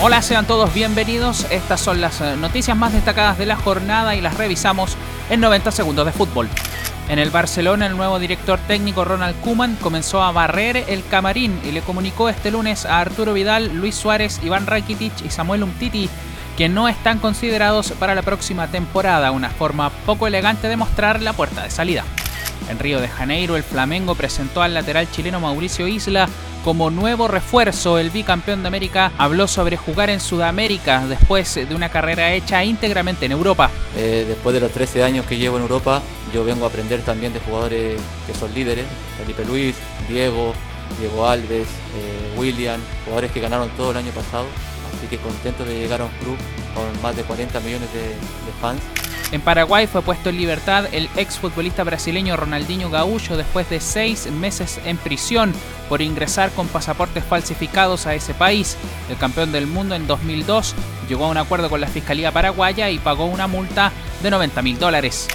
Hola, sean todos bienvenidos. Estas son las eh, noticias más destacadas de la jornada y las revisamos en 90 segundos de fútbol. En el Barcelona, el nuevo director técnico Ronald Kuman comenzó a barrer el camarín y le comunicó este lunes a Arturo Vidal, Luis Suárez, Iván Rakitic y Samuel Umtiti que no están considerados para la próxima temporada, una forma poco elegante de mostrar la puerta de salida. En Río de Janeiro, el Flamengo presentó al lateral chileno Mauricio Isla como nuevo refuerzo. El bicampeón de América habló sobre jugar en Sudamérica después de una carrera hecha íntegramente en Europa. Eh, después de los 13 años que llevo en Europa, yo vengo a aprender también de jugadores que son líderes, Felipe Luis, Diego, Diego Alves, eh, William, jugadores que ganaron todo el año pasado. Así que contento de llegar a un club con más de 40 millones de fans en Paraguay fue puesto en libertad el exfutbolista brasileño Ronaldinho Gaúcho después de seis meses en prisión por ingresar con pasaportes falsificados a ese país. El campeón del mundo en 2002 llegó a un acuerdo con la Fiscalía Paraguaya y pagó una multa de 90 mil dólares.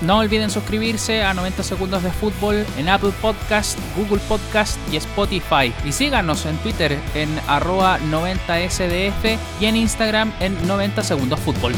No olviden suscribirse a 90 Segundos de Fútbol en Apple Podcast, Google Podcast y Spotify. Y síganos en Twitter en arroba 90sdf y en Instagram en 90 Segundos Fútbol.